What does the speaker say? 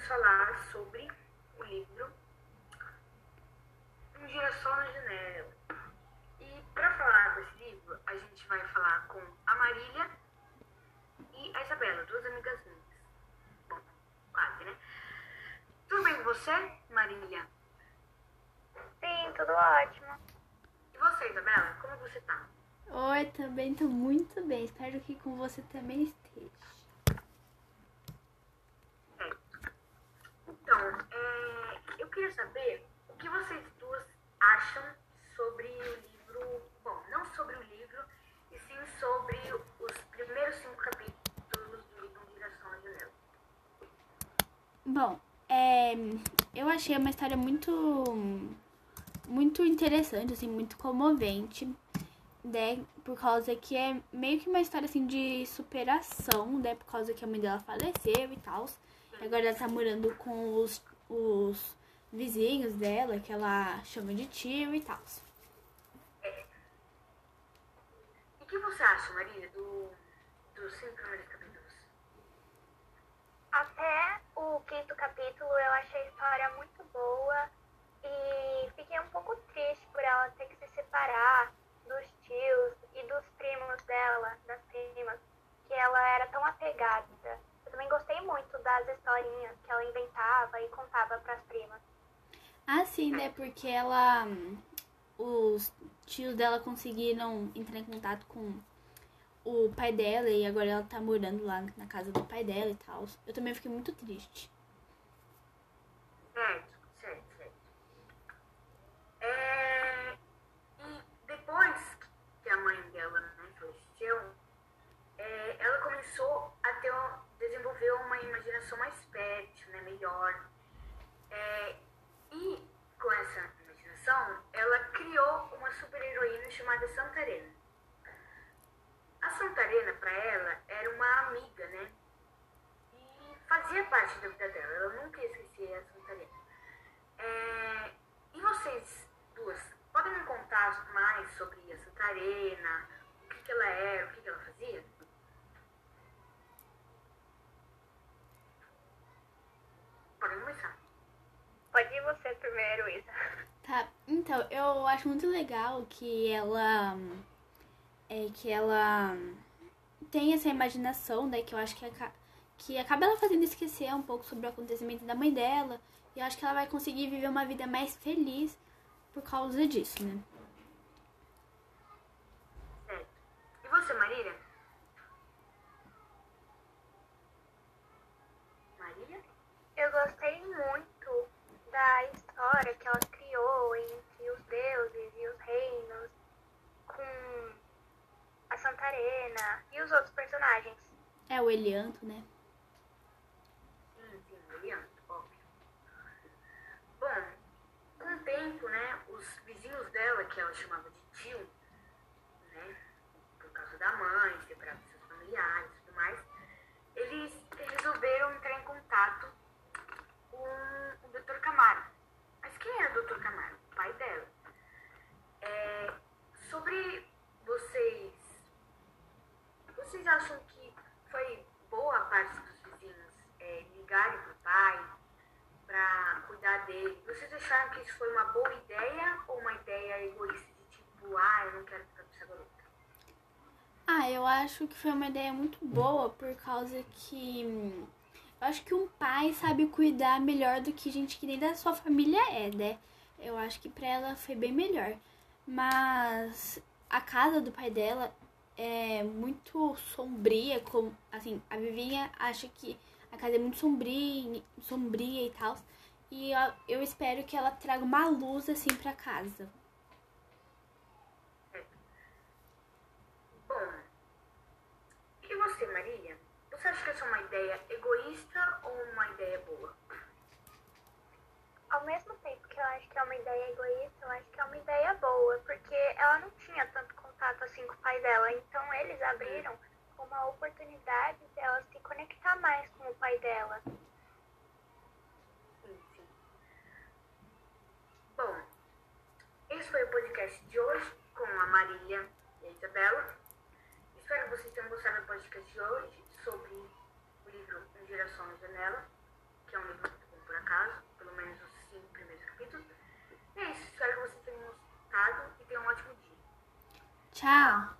vamos falar sobre o livro Um Girassol na Janela. E para falar desse livro, a gente vai falar com a Marília e a Isabela, duas amigas minhas. Bom, quase, né? Tudo bem com você, Marília? Sim, tudo ótimo. E você, Isabela? Como você tá? Oi, também tô muito bem. Espero que com você também esteja. Então, é, eu queria saber o que vocês duas acham sobre o livro. Bom, não sobre o livro, e sim sobre os primeiros cinco capítulos do livro Direção à Janela. Bom, é, eu achei uma história muito muito interessante, assim, muito comovente, né? Por causa que é meio que uma história assim de superação, né? Por causa que a mãe dela faleceu e tal. E agora ela tá morando com os, os vizinhos dela, que ela chama de tio e tal. E o que você acha, Marília, do, dos cinco primeiros capítulos? Até o quinto capítulo eu achei a história muito boa e fiquei um pouco triste por ela ter que se separar dos tios e dos primos dela, das primas, que ela era tão apegada. Eu também gostei muito das historinhas que ela inventava e contava para as primas. Ah, sim, né? Porque ela. Os tios dela conseguiram entrar em contato com o pai dela e agora ela tá morando lá na casa do pai dela e tal. Eu também fiquei muito triste. Certo, certo, certo. É, e depois que a mãe dela né, faleceu, é, ela começou a ter, um- desenvolver uma imaginação mais fértil, né, melhor. É, e com essa imaginação, ela criou uma super-heroína chamada Santarena. A Santarena, para ela, era uma amiga, né? E fazia parte da vida dela. Ela nunca ia esquecer a Santarena. É, e vocês duas, podem me contar mais sobre a Santarena? O que, que ela era, o que, que ela fazia? Podem começar. Pode ir você primeiro, Isa. Tá, então, eu acho muito legal que ela. É que ela tem essa imaginação, né? Que eu acho que, aca- que acaba ela fazendo esquecer um pouco sobre o acontecimento da mãe dela. E eu acho que ela vai conseguir viver uma vida mais feliz por causa disso, né? E você, Marília? Marília? Eu gostei muito da história que ela criou entre os deuses e os reinos, com a Santarena e os outros personagens. É o Elianto, né? Sim, sim, Marília, óbvio. Bom, com o tempo, né, os vizinhos dela, que ela chamava de tio, né, por causa da mãe, separado dos seus familiares e tudo mais, eles resolveram entrar em contato com o Dr. Camaro. Mas quem era o Dr. Camaro? O pai dela. É, sobre vocês, vocês acham que foi boa parte dos vizinhos é, ligarem pro pai pra cuidar dele? Vocês acharam que isso foi uma boa ideia ou uma ideia egoísta de tipo, ah, eu não quero ficar com essa garota? Ah, eu acho que foi uma ideia muito boa por causa que eu acho que um pai sabe cuidar melhor do que gente que nem da sua família é, né? Eu acho que pra ela foi bem melhor. Mas a casa do pai dela é muito sombria, como assim, a Vivinha acha que a casa é muito sombria, sombria e tal. E eu, eu espero que ela traga uma luz assim pra casa. Bom, e você, Marília? Você acha que essa é uma ideia egoísta ou uma ideia boa? Ao mesmo tempo que eu acho que é uma ideia egoísta, eu acho que é uma ideia boa, porque ela não tinha tanto contato assim com o pai dela, então eles abriram uma oportunidade dela se conectar mais com o pai dela. Sim. Bom, esse foi o podcast de hoje com a Marília e a Isabela. Espero que vocês tenham gostado do podcast de hoje sobre o livro Girassol na Janela, que é um livro Tchau.